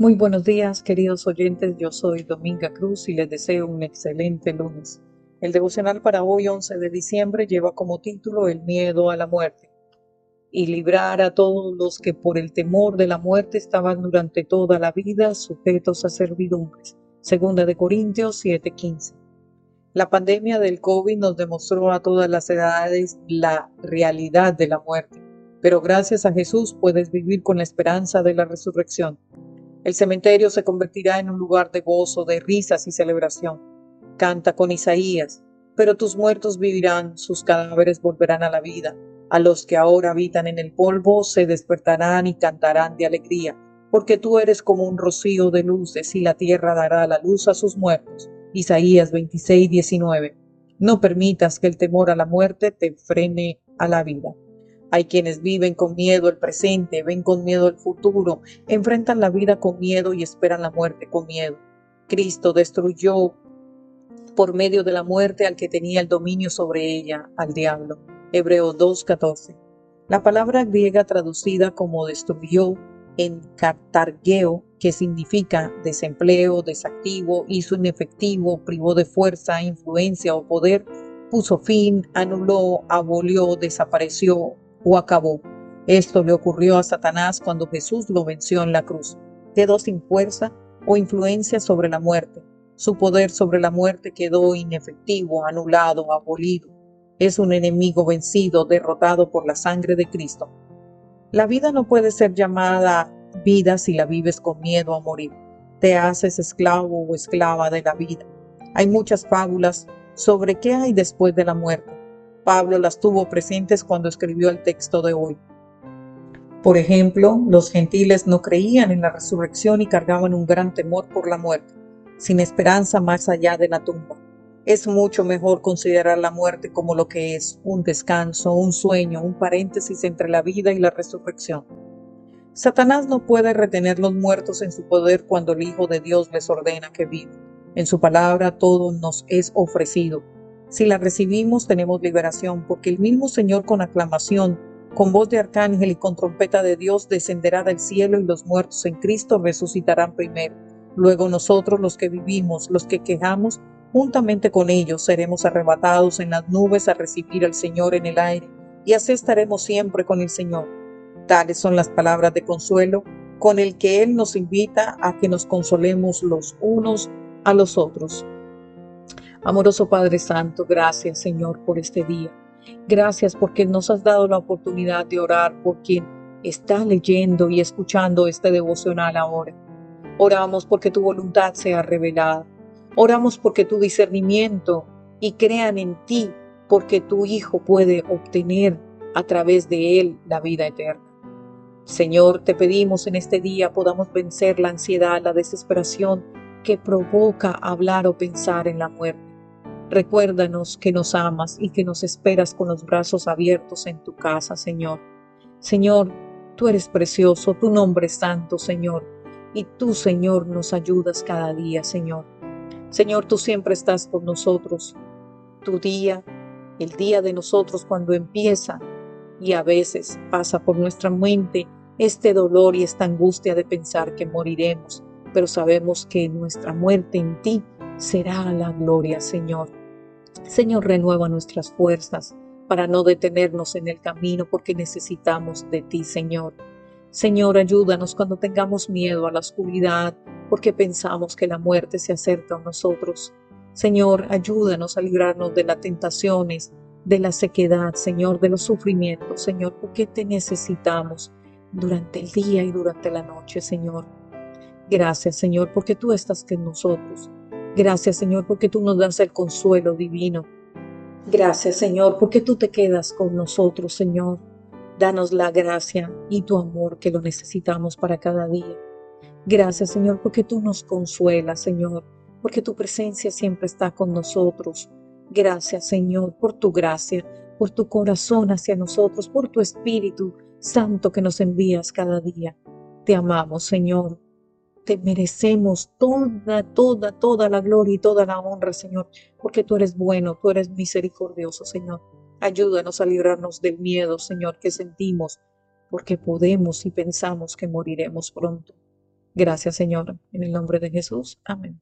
Muy buenos días, queridos oyentes. Yo soy Dominga Cruz y les deseo un excelente lunes. El devocional para hoy, 11 de diciembre, lleva como título El miedo a la muerte y librar a todos los que por el temor de la muerte estaban durante toda la vida sujetos a servidumbres. Segunda de Corintios 7:15. La pandemia del COVID nos demostró a todas las edades la realidad de la muerte, pero gracias a Jesús puedes vivir con la esperanza de la resurrección. El cementerio se convertirá en un lugar de gozo, de risas y celebración. Canta con Isaías, pero tus muertos vivirán, sus cadáveres volverán a la vida. A los que ahora habitan en el polvo se despertarán y cantarán de alegría, porque tú eres como un rocío de luces y la tierra dará la luz a sus muertos. Isaías 26, 19. No permitas que el temor a la muerte te frene a la vida. Hay quienes viven con miedo el presente, ven con miedo el futuro, enfrentan la vida con miedo y esperan la muerte con miedo. Cristo destruyó por medio de la muerte al que tenía el dominio sobre ella, al diablo. Hebreos 2.14. La palabra griega traducida como destruyó en catargeo, que significa desempleo, desactivo, hizo inefectivo, privó de fuerza, influencia o poder, puso fin, anuló, abolió, desapareció, o acabó. Esto le ocurrió a Satanás cuando Jesús lo venció en la cruz. Quedó sin fuerza o influencia sobre la muerte. Su poder sobre la muerte quedó inefectivo, anulado, abolido. Es un enemigo vencido, derrotado por la sangre de Cristo. La vida no puede ser llamada vida si la vives con miedo a morir. Te haces esclavo o esclava de la vida. Hay muchas fábulas sobre qué hay después de la muerte. Pablo las tuvo presentes cuando escribió el texto de hoy. Por ejemplo, los gentiles no creían en la resurrección y cargaban un gran temor por la muerte, sin esperanza más allá de la tumba. Es mucho mejor considerar la muerte como lo que es, un descanso, un sueño, un paréntesis entre la vida y la resurrección. Satanás no puede retener los muertos en su poder cuando el Hijo de Dios les ordena que vivan. En su palabra todo nos es ofrecido, si la recibimos tenemos liberación, porque el mismo Señor con aclamación, con voz de arcángel y con trompeta de Dios descenderá del cielo y los muertos en Cristo resucitarán primero. Luego nosotros los que vivimos, los que quejamos, juntamente con ellos seremos arrebatados en las nubes a recibir al Señor en el aire, y así estaremos siempre con el Señor. Tales son las palabras de consuelo con el que Él nos invita a que nos consolemos los unos a los otros. Amoroso Padre Santo, gracias Señor por este día. Gracias porque nos has dado la oportunidad de orar por quien está leyendo y escuchando este devocional ahora. Oramos porque tu voluntad sea revelada. Oramos porque tu discernimiento y crean en ti porque tu Hijo puede obtener a través de él la vida eterna. Señor, te pedimos en este día podamos vencer la ansiedad, la desesperación que provoca hablar o pensar en la muerte. Recuérdanos que nos amas y que nos esperas con los brazos abiertos en tu casa, Señor. Señor, tú eres precioso, tu nombre es santo, Señor, y tú, Señor, nos ayudas cada día, Señor. Señor, tú siempre estás con nosotros. Tu día, el día de nosotros cuando empieza y a veces pasa por nuestra mente este dolor y esta angustia de pensar que moriremos, pero sabemos que nuestra muerte en ti será la gloria, Señor. Señor, renueva nuestras fuerzas para no detenernos en el camino porque necesitamos de ti, Señor. Señor, ayúdanos cuando tengamos miedo a la oscuridad porque pensamos que la muerte se acerca a nosotros. Señor, ayúdanos a librarnos de las tentaciones, de la sequedad, Señor, de los sufrimientos, Señor, porque te necesitamos durante el día y durante la noche, Señor. Gracias, Señor, porque tú estás con nosotros. Gracias Señor porque tú nos das el consuelo divino. Gracias Señor porque tú te quedas con nosotros Señor. Danos la gracia y tu amor que lo necesitamos para cada día. Gracias Señor porque tú nos consuelas Señor, porque tu presencia siempre está con nosotros. Gracias Señor por tu gracia, por tu corazón hacia nosotros, por tu Espíritu Santo que nos envías cada día. Te amamos Señor te merecemos toda, toda, toda la gloria y toda la honra, Señor, porque tú eres bueno, tú eres misericordioso, Señor. Ayúdanos a librarnos del miedo, Señor, que sentimos, porque podemos y pensamos que moriremos pronto. Gracias, Señor. En el nombre de Jesús. Amén.